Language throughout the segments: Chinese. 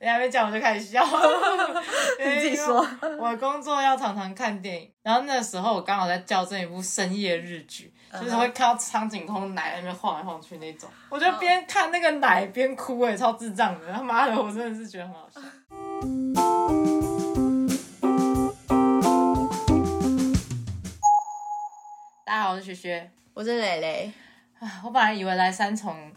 你还没讲我就开始笑，你自己说。我工作要常常看电影，然后那时候我刚好在校正一部深夜日剧，就是会看到苍井空奶在那边晃来晃去那种，我就边看那个奶边哭，哎，超智障的，他妈的，我真的是觉得很好笑。大家好，我是学学。我是蕾蕾，啊，我本来以为来三重，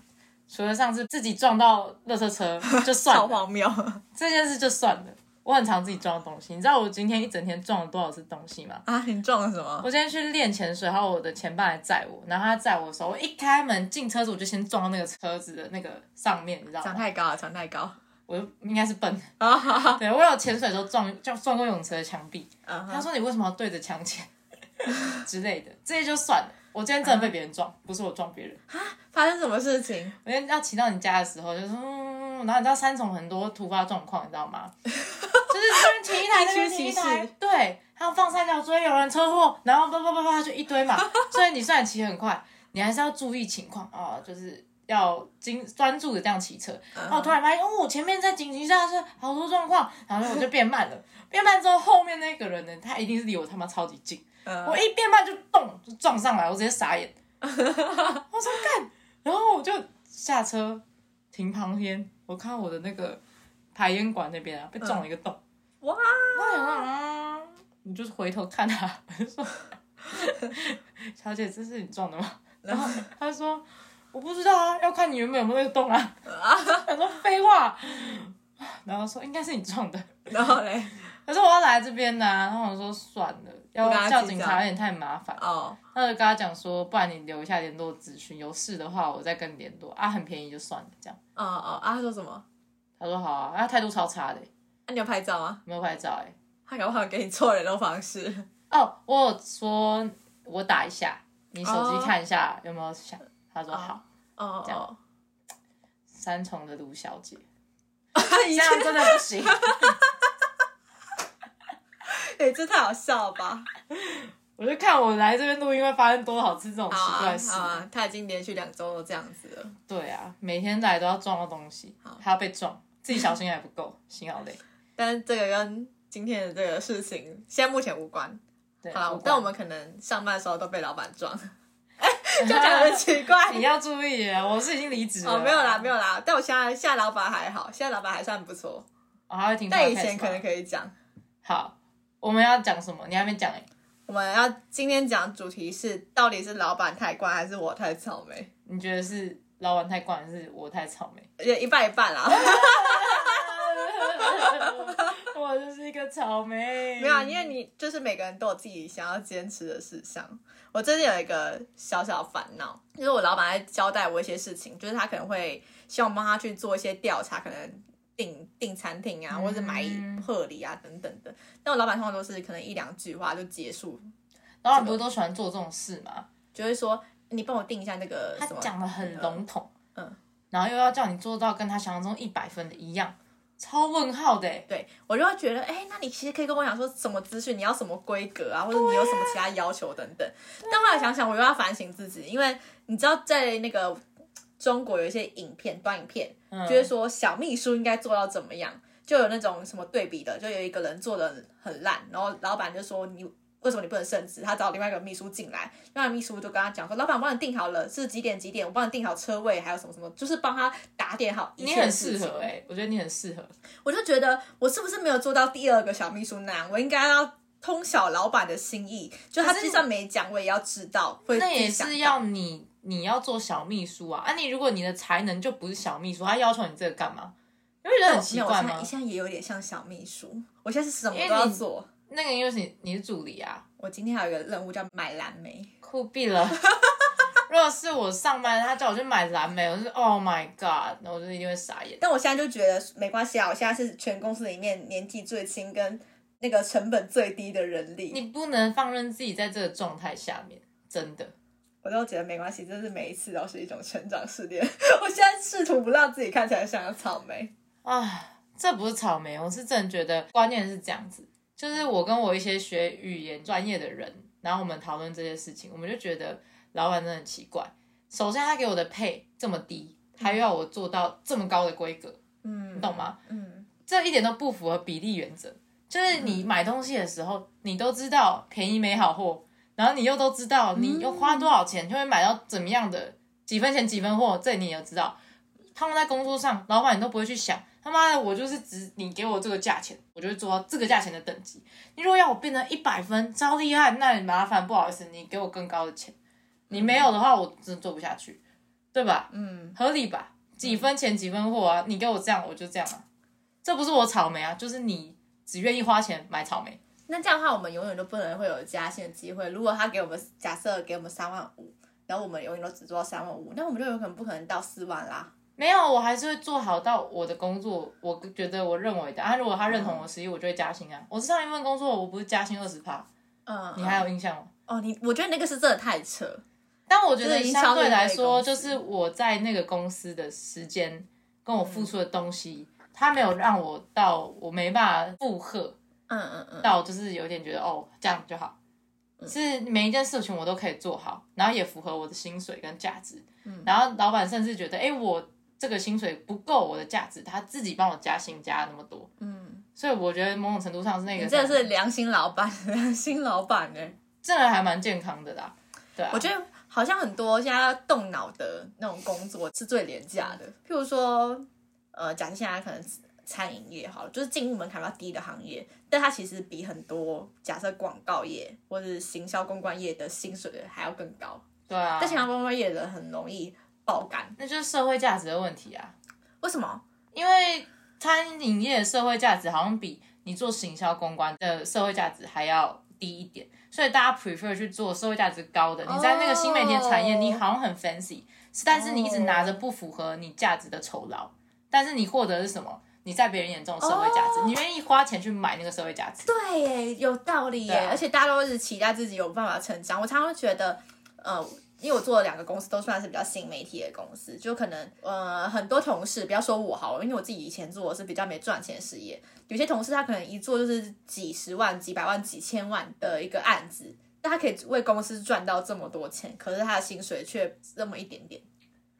除了上次自己撞到垃圾车 就算了，超荒谬。这件事就算了。我很常自己撞东西，你知道我今天一整天撞了多少次东西吗？啊，你撞了什么？我今天去练潜水，然后我的前伴来载我，然后他载我的时候，我一开门进车子，我就先撞到那个车子的那个上面，你知道吗？长太高了，长太高。我应该是笨，啊哈哈。对我有潜水的时候撞撞撞过泳池的墙壁。啊他说你为什么要对着墙潜之类的，这些就算了。我今天真的被别人撞，不是我撞别人。发生什么事情？我今天要骑到你家的时候，就是，嗯，然后你知道三重很多突发状况，你知道吗？就是突然停一台，那边停一台，对，还有放三角锥，有人车祸，然后叭叭叭叭就一堆嘛。所以你虽然骑很快，你还是要注意情况啊，就是要精专注的这样骑车。然后突然发现，哦，我前面在紧急刹车，好多状况，然后我就变慢了。变慢之后，后面那个人呢，他一定是离我他妈超级近。嗯我一变慢就咚就撞上来，我直接傻眼。我说干，然后我就下车停旁边，我看到我的那个排烟管那边啊被撞了一个洞。哇，那我啊，你就是回头看他，我就说，小姐，这是你撞的吗？然后他说我不知道啊，要看你原本有没有那个洞啊。他说废话，然后说应该是你撞的。然后嘞，可是我要来这边的、啊，然后我说算了，要叫警察有点太麻烦。哦，那就跟他讲说，不然你留一下联络资讯，有事的话我再跟你联络啊，很便宜就算了这样。哦哦，啊，他说什么？他说好啊，他态度超差的，那你有拍照吗？没有拍照哎。他搞不好给你错联络方式。哦，我有说我打一下，你手哦机看一下有没有响。他说好，这样哦哦，三重的卢小姐，以这样真的不行。哎，这太好笑了吧？我就看我来这边录音会发生多少次这种奇怪的事。好啊，他已经连续两周都这样子了。对啊，每天来都要撞到东西，还要被撞，自己小心还不够，心好累。但是这个跟今天的这个事情现在目前无关。对，好但我们可能上班的时候都被老板撞，就讲的奇怪。你要注意啊！我是已经离职了。哦，没有啦，没有啦。但我现在现在老板还好，现在老板还算不错。我还会听 podcast 吗。但以前可能可以讲。好，我们要讲什么？你还没讲哎、我们要今天讲主题是，到底是老板太乖还是我太草莓？你觉得是老板太惯，还是我太草莓？也一半一半啦。我就是一个草莓。没有啊，因为你就是每个人都有自己想要坚持的事项。我最近有一个小小烦恼，就是我老板在交代我一些事情，就是他可能会希望我帮他去做一些调查，可能订订餐厅啊，或者买嗯贺礼啊等等的。但我老板通常都是可能一两句话就结束，老板不是都喜欢做这种事吗？就会说你帮我订一下那个他什么。讲的很笼统，嗯，然后又要叫你做到跟他想象中一百分的一样，超问号的欸。对我就会觉得，哎、那你其实可以跟我讲说什么资讯，你要什么规格啊，或者你有什么其他要求等等。但后来想想，我又要反省自己，因为你知道，在那个中国有一些影片、短影片，嗯就是说小秘书应该做到怎么样，就有那种什么对比的，就有一个人做的很烂，然后老板就说你。为什么你不能升职？他找另外一个秘书进来，那秘书就跟他讲说：“老板，我帮你订好了，是几点几点？我帮你订好车位，还有什么什么，就是帮他打点好一你很适。”合哎、我觉得你很适合。我就觉得我是不是没有做到第二个小秘书那样？我应该要通晓老板的心意，就他就算没讲，我也要知道。会那也是要你你要做小秘书啊啊！你如果你的才能就不是小秘书，他要求你这个干嘛？你会觉得很奇怪吗现在？现在也有点像小秘书，我现在是什么因为都要做。那个因为你你是助理啊，我今天还有一个任务叫买蓝莓，酷毙了。如果是我上班，他叫我去买蓝莓，我就 Oh my God，那我就一定会傻眼。但我现在就觉得没关系啊，我现在是全公司里面年纪最轻跟那个成本最低的人力，你不能放任自己在这个状态下面，真的。我都觉得没关系，这是每一次都是一种成长试炼。我现在试图不让自己看起来像个草莓。啊，这不是草莓，我是真的觉得观念是这样子，就是我跟我一些学语言专业的人，然后我们讨论这些事情，我们就觉得老板真的很奇怪。首先，他给我的配这么低，他又要我做到这么高的规格，嗯，你懂吗？嗯，这一点都不符合比例原则。就是你买东西的时候，你都知道便宜没好货，然后你又都知道你又花多少钱就会买到怎么样的几分钱几分货，这你也知道。他们在工作上，老板你都不会去想，他妈的，我就是只你给我这个价钱，我就会做到这个价钱的等级。你如果要我变成一百分，超厉害，那你麻烦不好意思，你给我更高的钱。你没有的话，我真的做不下去，对吧？嗯，合理吧？几分钱几分货啊？你给我这样，我就这样啊。这不是我草莓啊，就是你只愿意花钱买草莓。那这样的话，我们永远都不能会有加薪的机会。如果他给我们假设给我们三万五，然后我们永远都只做到三万五，那我们就有可能不可能到四万啦。没有，我还是会做好到我的工作，我觉得我认为的。啊，如果他认同我实力，我就会加薪啊。我是上一份工作，我不是加薪二十趴，嗯，你还有印象吗？哦，你我觉得那个是真的太扯。但我觉得相对来说，就是我在那个公司的时间跟我付出的东西，他没有让我到我没办法负荷嗯嗯嗯，到，就是有点觉得哦这样就好。是每一件事情我都可以做好，然后也符合我的薪水跟价值。嗯然后老板甚至觉得，哎，我这个薪水不够我的价值，他自己帮我加薪加那么多。嗯，所以我觉得某种程度上是那个你真的是良心老板，良心老板哎。这个还蛮健康的啦。对啊，我觉得好像很多现在要动脑的那种工作是最廉价的，譬如说，呃，假设现在可能餐饮业好了，就是进入门槛比较低的行业，但它其实比很多假设广告业或者是行销公关业的薪水还要更高。对啊，但行销公关业的人很容易爆肝，那就是社会价值的问题啊。为什么？因为餐饮业的社会价值好像比你做行销公关的社会价值还要低一点，所以大家 prefer 去做社会价值高的。你在那个新媒体的产业，哦你好像很 fancy，但是你一直拿着不符合你价值的酬劳，但是你获得的是什么？你在别人眼中的社会价值，哦你愿意花钱去买那个社会价值。对耶，有道理耶，啊而且大家都是期待自己有办法成长。我常常会觉得，呃，因为我做了两个公司，都算是比较新媒体的公司，就可能呃很多同事，不要说我好了，因为我自己以前做的是比较没赚钱事业，有些同事他可能一做就是几十万、几百万、几千万的一个案子，但他可以为公司赚到这么多钱，可是他的薪水却这么一点点。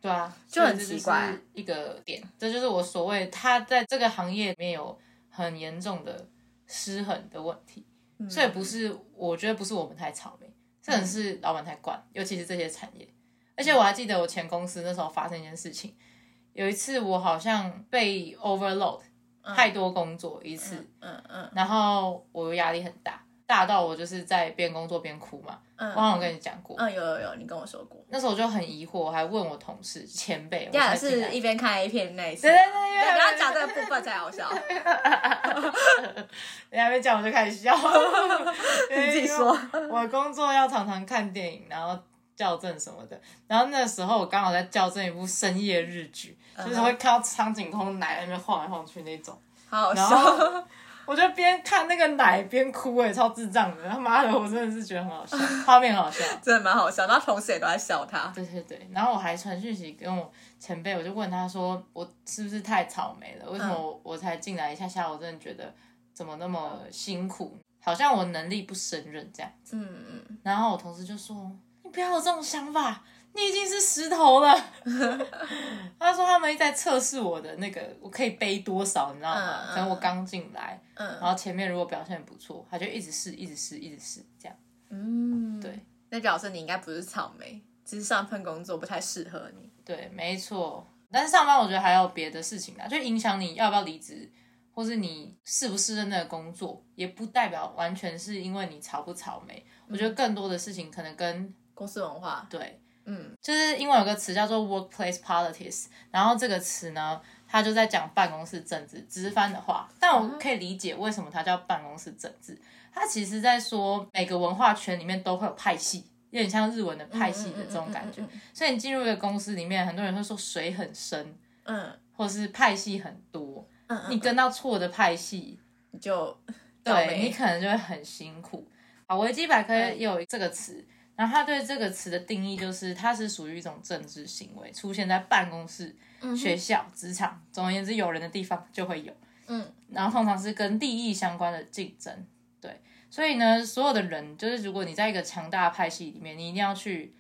对啊，就很奇怪。一个点，这就是我所谓他在这个行业里面有很严重的失衡的问题，嗯。所以不是我觉得不是我们太草莓，这很是老板太惯，尤其是这些产业。而且我还记得我前公司那时候发生一件事情，有一次我好像被 overload 太多工作一次，嗯嗯。然后我压力很大，大到我就是在边工作边哭嘛。嗯我好像跟你讲过，嗯，有有有，你跟我说过，那时候我就很疑惑，我还问我同事前辈，我第二是一边看 A 片那一次，对对对因为对，不要讲这个 部分才好笑。你还没讲我就开始笑。你自己说。我工作要常常看电影，然后校正什么的。然后那时候我刚好在校正一部深夜日剧，就是会看到苍井空奶在那边晃来晃去那种。好好然笑。后我就边看那个奶边哭，哎，超智障的。他妈的，我真的是觉得很好笑，画面很好笑。真的蛮好笑，然后同事也都在笑他。对对对，然后我还传讯息跟我前辈，我就问他说，我是不是太草莓了？为什么我我才进来一下下，我真的觉得怎么那么辛苦，好像我能力不胜任这样。嗯嗯，然后我同事就说，你不要有这种想法，你已经是石头了。他说他们一直在测试我的那个我可以背多少，你知道吗？可能我刚进来，嗯然后前面如果表现不错，他就一直试，一直试，一直试这样。嗯，对，那表示你应该不是草莓，只是上份工作不太适合你。对，没错。但是上班我觉得还有别的事情啊，就影响你要不要离职，或是你适不适任那个工作，也不代表完全是因为你草不草莓。我觉得更多的事情可能跟公司文化，对，嗯就是英文有个词叫做 workplace politics，然后这个词呢，它就在讲办公室政治，直翻的话，但我可以理解为什么它叫办公室政治。它其实在说每个文化圈里面都会有派系，有点像日文的派系的这种感觉。嗯所以你进入一个公司里面，很多人会说水很深，嗯或是派系很多。嗯，你跟到错的派系，你就对你可能就会很辛苦。好，维基百科也有这个词，然后他对这个词的定义就是，它是属于一种政治行为，出现在办公室、学校、职场，总而言之，有人的地方就会有。嗯，然后通常是跟利益相关的竞争。对，所以呢，所有的人就是，如果你在一个强大的派系里面，你一定要去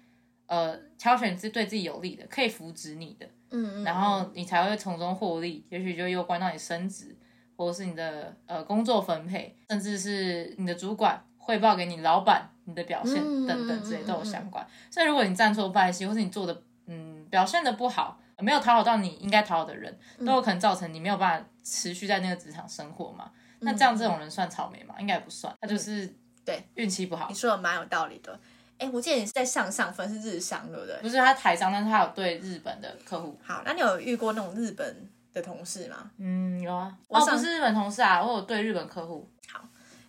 呃挑选是对自己有利的，可以扶植你的。嗯嗯，然后你才会从中获利，也许就攸关到你升职，或者是你的呃工作分配，甚至是你的主管汇报给你老板你的表现嗯等等之类都有相关。所以如果你站错派系，或是你做的嗯表现的不好，没有讨好到你应该讨好的人，嗯都有可能造成你没有办法持续在那个职场生活嘛。那这样这种人算草莓吗？应该不算，他就是嗯对运气不好你。说的蛮有道理的。哎，我记得你是在上上分是日商，对不对？不是他台商，但是他有对日本的客户，好，那你有遇过那种日本的同事吗？嗯，有啊。哦，不是日本同事啊，我有对日本客户，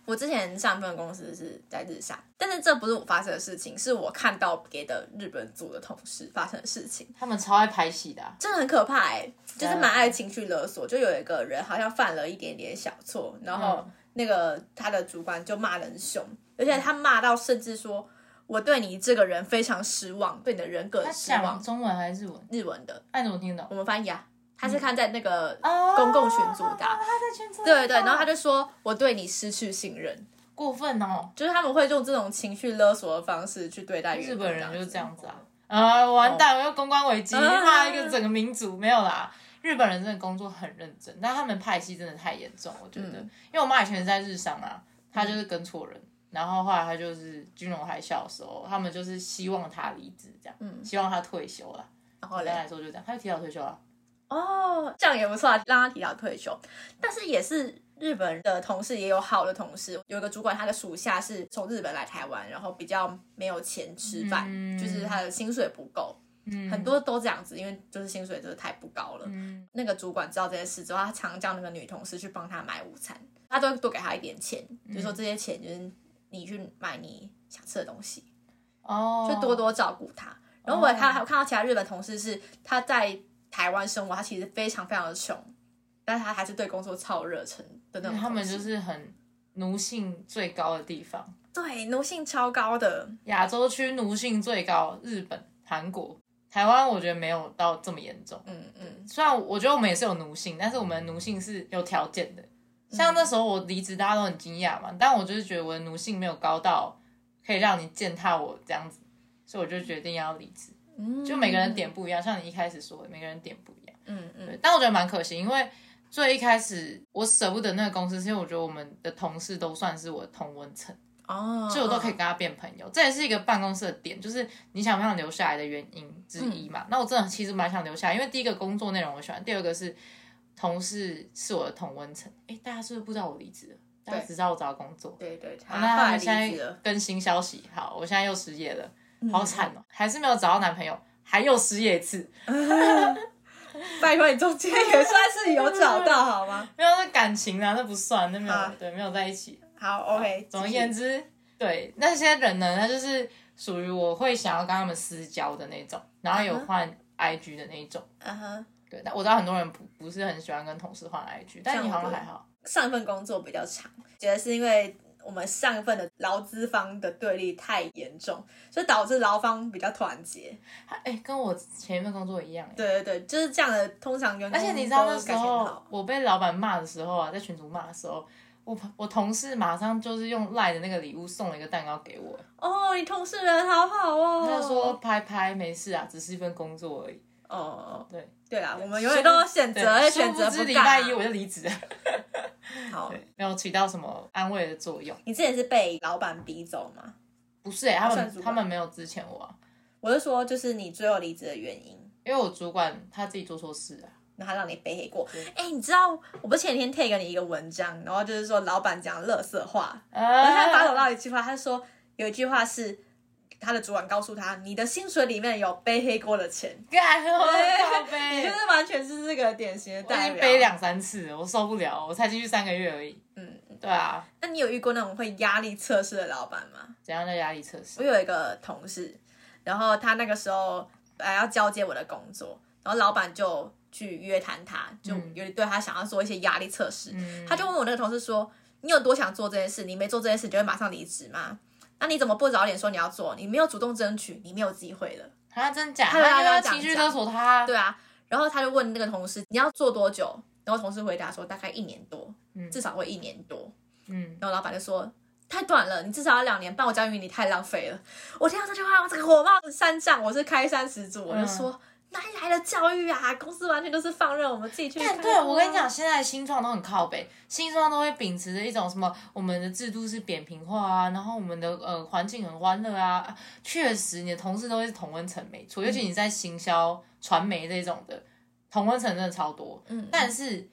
我之前上一份公司是在日商，但是这不是我发生的事情，是我看到别的日本组的同事发生的事情，他们超爱拍戏的、啊。真的很可怕哎、就是蛮爱情绪勒索。就有一个人好像犯了一点点小错，然后嗯那个他的主管就骂得很凶，而且他骂到甚至说。我对你这个人非常失望，对你的人格失望。讲中文还是日文？日文的，那你怎么听得懂？我们翻译啊，他是看在那个哦公共群组的啊、他在群组对对然后他就说我对你失去信任，过分哦，就是他们会用这种情绪勒索的方式去对待日本人就是这样子啊。啊，完蛋！我又公关危机，啊骂一个整个民族没有啦。日本人真的工作很认真，但他们派系真的太严重，我觉得。嗯因为我妈以前在日商啊，她就是跟错人，然后后来她就是金融海啸的时候，他们就是希望她离职，这样，嗯希望她退休了。然后简单，来说就这样，她就提早退休了。哦，这样也不错啊，让他提早退休。但是也是日本的同事也有好的同事，有一个主管他的属下是从日本来台湾，然后比较没有钱吃饭，嗯就是他的薪水不够。嗯很多都这样子，因为就是薪水真的太不高了。嗯那个主管知道这件事之后，他常叫那个女同事去帮他买午餐，他都会多给他一点钱，嗯就说这些钱就是你去买你想吃的东西，哦，就多多照顾他。然后我还看还有看到其他日本同事是他在台湾生活，他其实非常非常的穷，但是他还是对工作超有热忱的那种。他们就是很奴性最高的地方，对奴性超高的，亚洲区奴性最高，日本、韩国、台湾，我觉得没有到这么严重。嗯嗯，虽然我觉得我们也是有奴性，但是我们的奴性是有条件的。像那时候我离职，大家都很惊讶嘛，但我就是觉得我的奴性没有高到可以让你践踏我这样子，所以我就决定要离职。嗯就每个人点不一样，像你一开始说的，每个人点不一样。嗯嗯，但我觉得蛮可惜，因为最一开始我舍不得那个公司，是因为我觉得我们的同事都算是我的同温层，哦，所以我都可以跟他变朋友。这也是一个办公室的点，就是你想不想留下来的原因之一嘛。那我真的其实蛮想留下来，因为第一个工作内容我喜欢，第二个是同事是我的同温层。哎，大家是不是不知道我离职了？大家只知道我找到工作。对对，好那他们现，在更新消息，好，我现在又失业了，嗯好惨哦，还是没有找到男朋友，还又失业一次。拜托你中间也算是有找到好吗？没有，那感情啊，那不算，那没有、啊对，没有在一起。好，OK。总而言之，对那些人呢，他就是属于我会想要跟他们私交的那种，然后有换 IG 的那一种。嗯哼，对，但我知道很多人不不是很喜欢跟同事换 IG，但你好像还好。上一份工作比较长，觉得是因为我们上一份的劳资方的对立太严重，所以导致劳方比较团结。哎、跟我前一份工作一样、哎对对对，就是这样的。通常员工而且你知道那时候我被老板骂的时候啊，在群主骂的时候，我我同事马上就是用赖的那个礼物送了一个蛋糕给我，哦，你同事人好好哦。他就说拍拍没事啊，只是一份工作而已。哦，对，对啦，我们永远都有选择，选择殊不知礼干啊。拜一我就离职了，好，对，没有起到什么安慰的作用。你之前是被老板逼走吗？不是哎、他们他们没有之前我、啊，我是说，就是你最后离职的原因。因为我主管他自己做错事啊。然后他让你背黑锅对。哎、你知道我不是前天 take 你一个文章，然后就是说老板讲垃圾话，啊然后他发走到一句话，他说有一句话是他的主管告诉他，你的薪水里面有背黑锅的钱，干我靠 你背就，是完全是这个典型的我已代表。经背两三次，我受不了，我才进去三个月而已。嗯，对啊，那你有遇过那种会压力测试的老板吗？怎样的压力测试我？有一个同事，然后他那个时候呃要交接我的工作，然后老板就去约谈他，就有点对他想要做一些压力测试。嗯他就问我那个同事说：“你有多想做这件事？你没做这件事，你就会马上离职吗？那你怎么不早点说你要做？你没有主动争取，你没有机会了。他真假？他就他要情绪勒索他。对啊，然后他就问那个同事：你要做多久？然后同事回答说：大概一年多，至少会一年多。嗯，然后老板就说：太短了，你至少要两年半。我教育你太浪费了。我听到这句话，我这个火冒三丈，我是开山始祖，我就说。哪里来的教育啊？公司完全都是放任我们自己去。但对我跟你讲，现在新创都很靠北，新创都会秉持着一种什么我们的制度是扁平化啊，然后我们的呃环境很欢乐啊。啊确实，你的同事都会是同温层，没错，尤其你在行销、传媒这种的，同温层真的超多。嗯，但是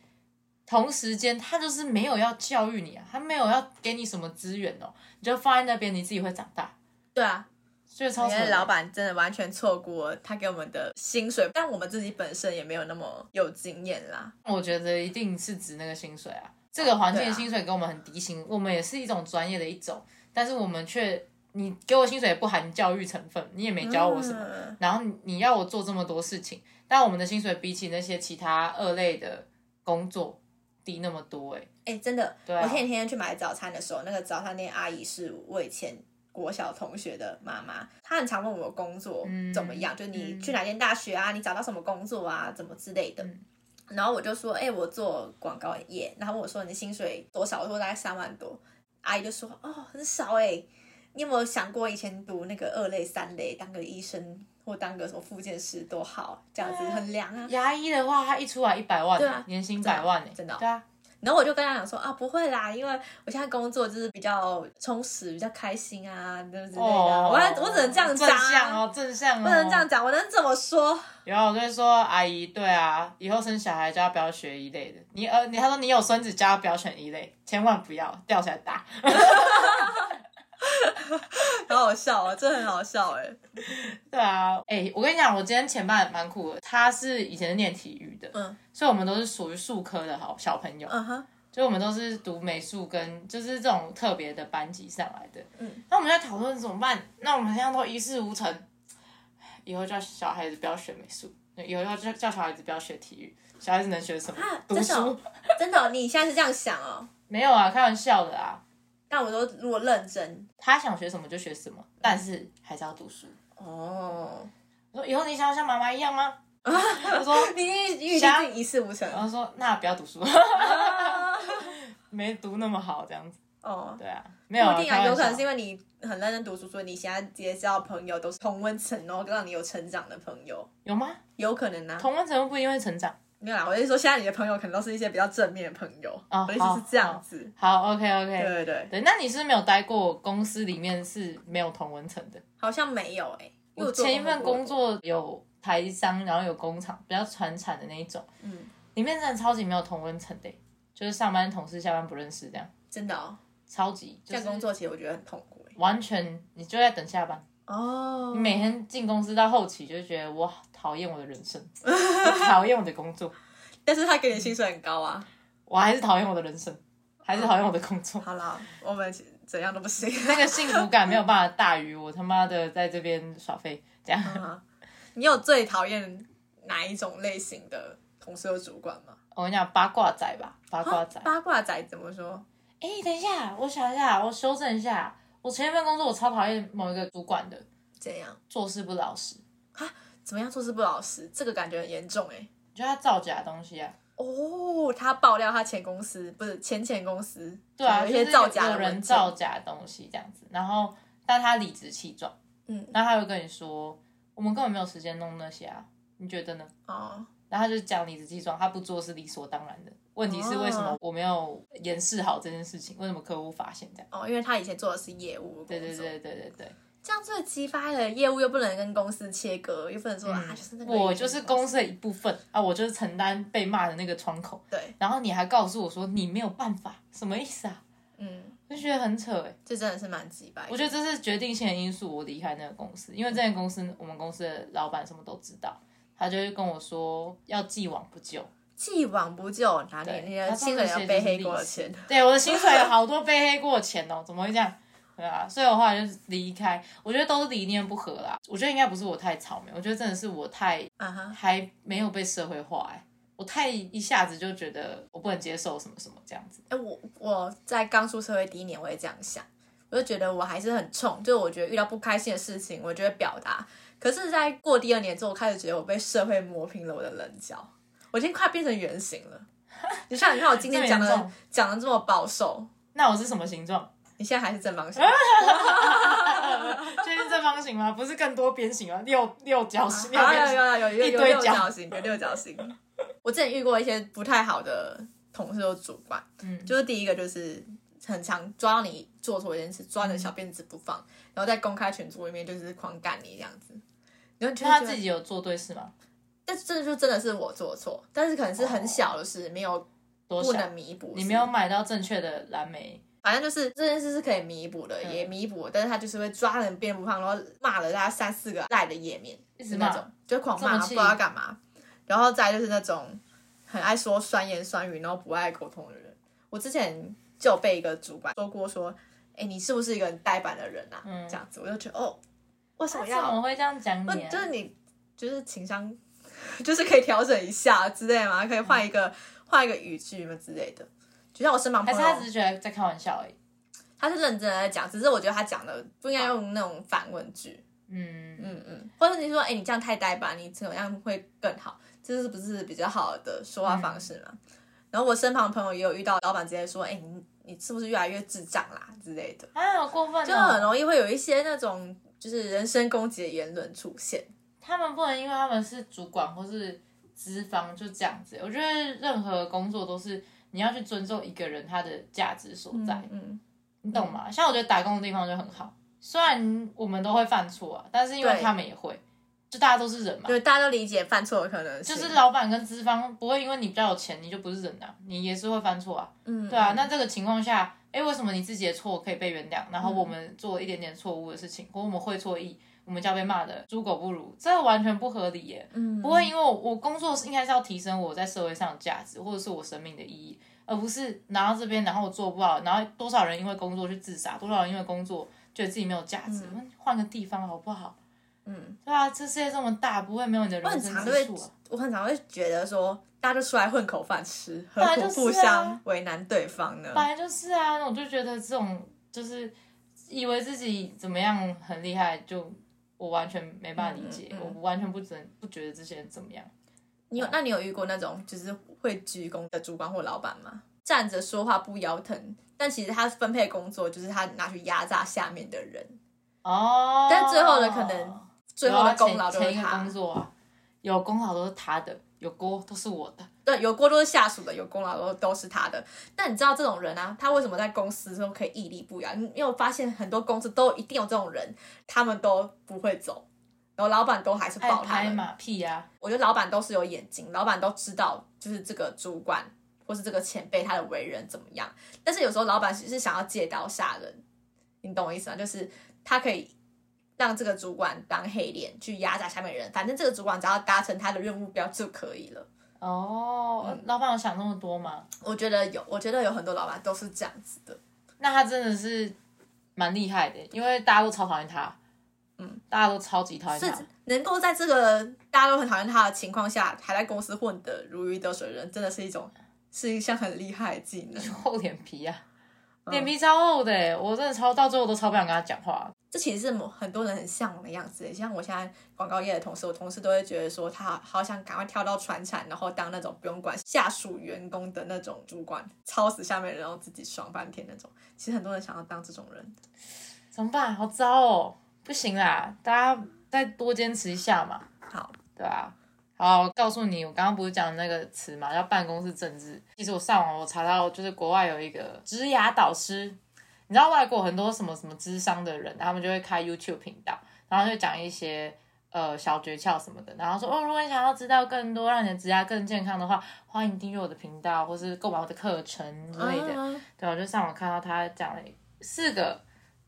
同时间，他就是没有要教育你啊，他没有要给你什么资源哦，你就放在那边，你自己会长大，对啊，所以超扯的。因为老板真的完全错过他给我们的薪水，但我们自己本身也没有那么有经验啦。我觉得一定是指那个薪水啊，这个环境薪水给我们很低薪，我们也是一种专业的一种，但是我们却你给我薪水也不含教育成分，你也没教我什么，嗯。然后你你要我做这么多事情，但我们的薪水比起那些其他二类的工作低那么多、欸，哎、真的，我前几天去买早餐的时候，那个早餐店阿姨是我以前国小同学的妈妈，她很常问我工作怎么样，就你去哪间大学啊，你找到什么工作啊，怎么之类的。然后我就说，哎、我做广告业，然后问我说你的薪水多少？我说大概三万多。阿姨就说，哦，很少哎、你有没有想过以前读那个二类、三类，当个医生或当个什么复健师多好，这样子很凉啊。牙医的话，他一出来一百万、对啊年薪百万、欸，真的哦对啊，然后我就跟他讲说啊，不会啦，因为我现在工作就是比较充实，比较开心啊，对之类的。哦，我还我只能这样讲正向啊，哦，正向哦，不能这样讲，我能怎么说？然后，我就会说阿姨，对啊，以后生小孩就要不要学一类的。你呃，你他说你有孙子，就要不要选一类，千万不要掉下来打。好好笑啊，真的很好笑哎。对啊，哎、我跟你讲，我今天前半蛮酷的，他是以前是念体育的，嗯所以我们都是属于数科的好小朋友，嗯哼，就我们都是读美术跟就是这种特别的班级上来的。嗯，那我们在讨论怎么办？那我们现在都一事无成，以后叫小孩子不要学美术，以后要叫叫小孩子不要学体育，小孩子能学什么？读真的哦书。真的哦，你现在是这样想哦？没有啊，开玩笑的啊。但我说如果认真他想学什么就学什么，但是还是要读书。哦，我说以后你想要像妈妈一样吗？我说，你预计自己一事无成然后说那不要读书，没读那么好这样子。哦。对啊，没有一定啊，有可能是因为为你很认真读书，所以你现在结交朋友都是同温层，然后让你有成长的朋友，有吗？有可能啊。同温层不一定会成长。没有啦，我是说现在你的朋友可能都是一些比较正面的朋友，哦我的意思是这样子。好，OK 对 OK。对对，对，那你是没有待过公司里面是没有同温层的？好像没有哎、因为我前一份工，作有台商，然后有工厂，比较传产的那一种，嗯，里面真的超级没有同温层的，就是上班同事下班不认识这样，真的哦，超级就是工作其实我觉得很痛苦哎、完全你就在等下班。哦你每天进公司到后期就觉得我好讨厌我的人生，我讨厌我的工作，但是他给你薪水很高啊。我还是讨厌我的人生，还是讨厌我的工作。好啦，我们怎样都不行。那个幸福感没有办法大于我他妈的在这边耍废这样。嗯你有最讨厌哪一种类型的同事或主管吗？我跟你讲八卦仔吧，八卦仔。八卦仔怎么说？哎、等一下，我想一下，我修正一下。我前一份工作我超讨厌某一个主管的，怎样？做事不老实，怎么样做事不老实？这个感觉很严重哎、你觉得他造假东西啊。哦，他爆料他前公司不是前前公司，对啊，有一些造假的有人造假的东西这样子，然后但他理直气壮，嗯，那他会跟你说，我们根本没有时间弄那些啊，你觉得呢？哦，然后他就讲理直气壮，他不做是理所当然的。问题是为什么我没有掩饰好这件事情？为什么客户发现这样？哦，因为他以前做的是业务，对对，对对对对，这样最激发的业务又不能跟公司切割，又不能说、啊，就是那我就是公司的一部分啊，我就是承担被骂的那个窗口。对，然后你还告诉我说你没有办法，什么意思啊？嗯，就觉得很扯哎、这真的是蛮击败的。我觉得这是决定性的因素，我离开那个公司，因为这间公司我们公司的老板什么都知道，他就会跟我说要既往不咎。既往不咎，哪里对你的他薪水要背黑锅的钱？对，我的薪水有好多背黑锅的钱哦，怎么会这样？对啊，所以我后来就离开，我觉得都是理念不合啦。我觉得应该不是我太草莓，我觉得真的是我太啊哈，还没有被社会化哎、我太一下子就觉得我不能接受什么什么这样子。哎、我我在刚出社会第一年，我也这样想，我就觉得我还是很冲，就是我觉得遇到不开心的事情，我就会表达。可是，在过第二年之后，我开始觉得我被社会磨平了我的棱角，我已经快变成圆形了。你像你看，我今天讲的讲的这么保守，那我是什么形状？你现在还是正方形。确 定正方形吗？不是更多边形吗？六六角形，六有边形。有有有一堆角角形，有六角形。我之前遇过一些不太好的同事或主管，嗯就是第一个就是很常抓到你做错一件事，抓你的小辫子不放，然后在公开群组里面就是狂干你这样子。然后就那他自己有做对事吗？但是这就真的是我做错，但是可能是很小的事，没有不？能弥补。你没有买到正确的蓝莓，反正就是这件事是可以弥补的，嗯也弥补，但是他就是会抓人变不胖，然后骂了大概三四个赖的页面，一直那种，就狂骂，不知道要干嘛。然后再就是那种很爱说酸言酸语，然后不爱沟通的人。我之前就有被一个主管说过说，哎，你是不是一个很呆板的人啊？嗯这样子，我就觉得哦，为什么他要？怎么会这样讲不你啊？就是你就是情商，就是可以调整一下之类嘛？可以换一个换一个语句嘛之类的。就像我身旁朋友，还是他只是觉得在开玩笑而已？他是认真的在讲，只是我觉得他讲的不应该用那种反问句，嗯，嗯嗯，或者你说，哎、你这样太呆吧，你怎么样会更好？这是不是比较好的说话方式嘛？然后我身旁的朋友也有遇到老板直接说，哎、你你是不是越来越智障啦之类的，啊，好过分哦！就很容易会有一些那种就是人身攻击的言论出现。他们不能因为他们是主管或是资方就这样子。我觉得任何工作都是你要去尊重一个人他的价值所在，嗯，你懂吗？像我觉得打工的地方就很好，虽然我们都会犯错啊，但是因为他们也会，就大家都是人嘛。对大家都理解犯错的可能性，就是老板跟资方不会因为你比较有钱，你就不是人啊，你也是会犯错啊。嗯，对啊，嗯那这个情况下，哎，为什么你自己的错可以被原谅，然后我们做一点点错误的事情，或我们会错意，我们就要被骂的猪狗不如，这完全不合理耶。嗯不会因为我我工作是应该是要提升我在社会上的价值，或者是我生命的意义，而不是拿到这边然后我做不好，然后多少人因为工作去自杀，多少人因为工作觉得自己没有价值，我们换个地方好不好？嗯，对啊，这世界这么大，不会没有你的我人生很常就会之处啊。，我很常会觉得说，大家就出来混口饭吃，何苦互相为难对方呢？本来就是啊，那我就觉得这种就是以为自己怎么样很厉害，就我完全没办法理解，嗯嗯嗯我完全不真不觉得这些人怎么样。你有，那你有遇过那种就是会鞠躬的主管或老板吗？站着说话不腰疼，但其实他分配工作就是他拿去压榨下面的人，哦，但最后的可能最后的功劳都是他有啊前前一个工。作啊，有功劳都是他的，有锅都是我的。对，有锅都是下属的，有功劳都都是他的。但你知道这种人啊，他为什么在公司中可以屹立不摇？你你有发现很多公司都一定有这种人，他们都不会走，然后老板都还是爱保他们。拍马屁呀、我觉得老板都是有眼睛，老板都知道就是这个主管或是这个前辈他的为人怎么样。但是有时候老板只是想要借刀杀人，你懂我意思吗？就是他可以让这个主管当黑脸去压榨下面人，反正这个主管只要达成他的任务目标就可以了。哦，嗯老板有想那么多吗？我觉得有，我觉得有很多老板都是这样子的。那他真的是蛮厉害的，因为大家都超讨厌他。嗯，大家都超级讨厌是他。能够在这个大家都很讨厌他的情况下，还在公司混得如鱼得水的人，真的是一种是一项很厉害的技能。厚脸皮啊，嗯脸皮超厚的耶，我真的超到最后都超不想跟他讲话。这其实是某很多人很向往的样子。像我现在广告业的同事，我同事都会觉得说，他好想赶快跳到船产，然后当那种不用管下属员工的那种主管，操死下面人，然后自己爽翻天那种。其实很多人想要当这种人。怎么办？好糟哦，不行啦，大家再多坚持一下嘛，好，对啊。好，我告诉你，我刚刚不是讲那个词嘛，叫办公室政治。其实我上网我查到，就是国外有一个职涯导师，你知道外国很多什么什么智商的人，他们就会开 YouTube 频道，然后就讲一些呃小诀窍什么的，然后说哦，如果你想要知道更多让你的职涯更健康的话，欢迎订阅我的频道，或是购买我的课程之类的。嗯对，我就上网看到他讲了四个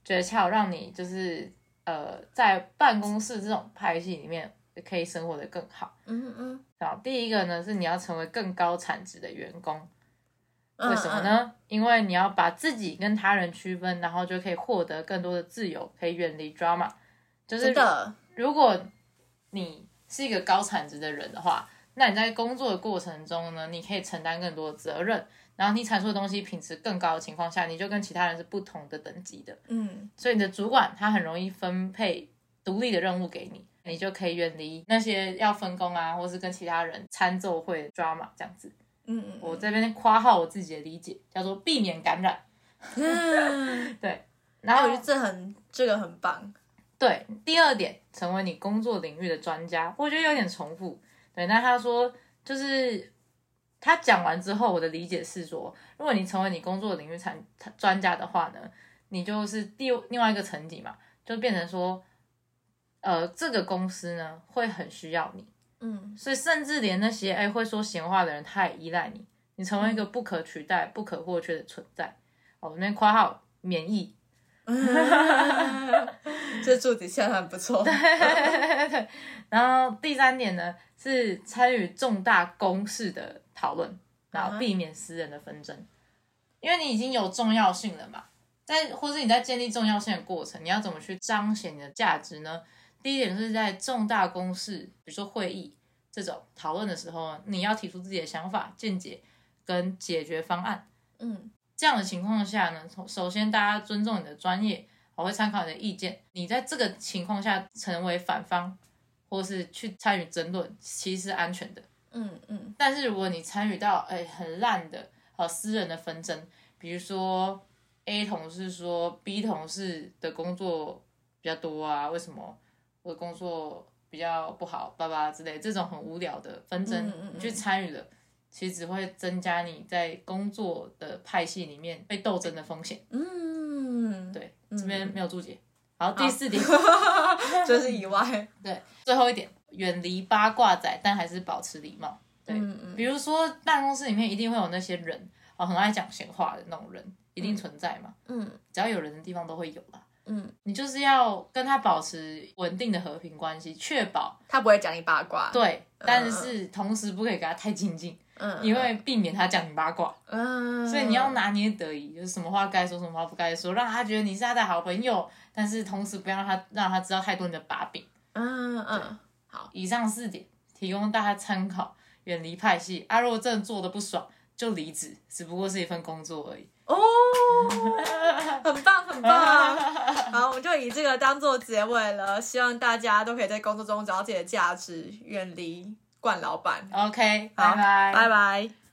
诀窍，让你就是呃在办公室这种派系里面可以生活的更好。嗯嗯，然后第一个呢是你要成为更高产值的员工，嗯为什么？呢？因为你要把自己跟他人区分，然后就可以获得更多的自由，可以远离 drama。就嗯是的，如果你是一个高产值的人的话，那你在工作的过程中呢，你可以承担更多的责任，然后你产出的东西品质更高的情况下，你就跟其他人是不同的等级的。嗯所以你的主管他很容易分配独立的任务给你，你就可以远离那些要分工啊，或是跟其他人参奏会 drama 这样子。嗯嗯，我这边夸号我自己的理解，叫做避免感染。嗯，对，然后我觉得这很这个很棒。对，第二点，成为你工作领域的专家，我觉得有点重复。对，那他说就是他讲完之后，我的理解是说，如果你成为你工作领域产专家的话呢，你就是第另外一个层级嘛，就变成说，呃，这个公司呢会很需要你，嗯所以甚至连那些哎会说闲话的人，他也依赖你，你成为一个不可取代、不可或缺的存在。哦，那括号免疫，这注解下的很不错。对，然后第三点呢是参与重大公事的讨论，然后避免私人的纷争，因为你已经有重要性了嘛，在或是你在建立重要性的过程，你要怎么去彰显你的价值呢？第一点是在重大公事，比如说会议这种讨论的时候，你要提出自己的想法、见解跟解决方案。嗯这样的情况下呢，首先大家尊重你的专业，我会参考你的意见。你在这个情况下成为反方，或是去参与争论，其实是安全的。嗯嗯但是如果你参与到哎很烂的呃私人的纷争，比如说 A 同事说 B 同事的工作比较多啊，为什么我的工作比较不好，爸爸之类这种很无聊的纷争，你去参与了，其实只会增加你在工作的派系里面被斗争的风险。嗯，对，这边没有注解。好，第四点，这是意外。对，最后一点，远离八卦仔，但还是保持礼貌。对，嗯嗯比如说办公室里面一定会有那些人哦，很爱讲闲话的那种人，一定存在嘛。嗯只要有人的地方都会有啦。嗯，你就是要跟他保持稳定的和平关系，确保他不会讲你八卦。，对，但是同时不可以跟他太亲近，嗯，因为避免他讲你八卦。嗯，所以你要拿捏得宜，就是什么话该说，什么话不该说，让他觉得你是他的好朋友，但是同时不要让他让他知道太多你的把柄。嗯嗯，好以上四点提供大家参考，远离派系啊。如果真的做的不爽，就离职，只不过是一份工作而已。哦，很棒很棒。好，我们就以这个当做结尾了。希望大家都可以在工作中找到自己的价值，远离惯老板。OK，好拜拜，拜拜。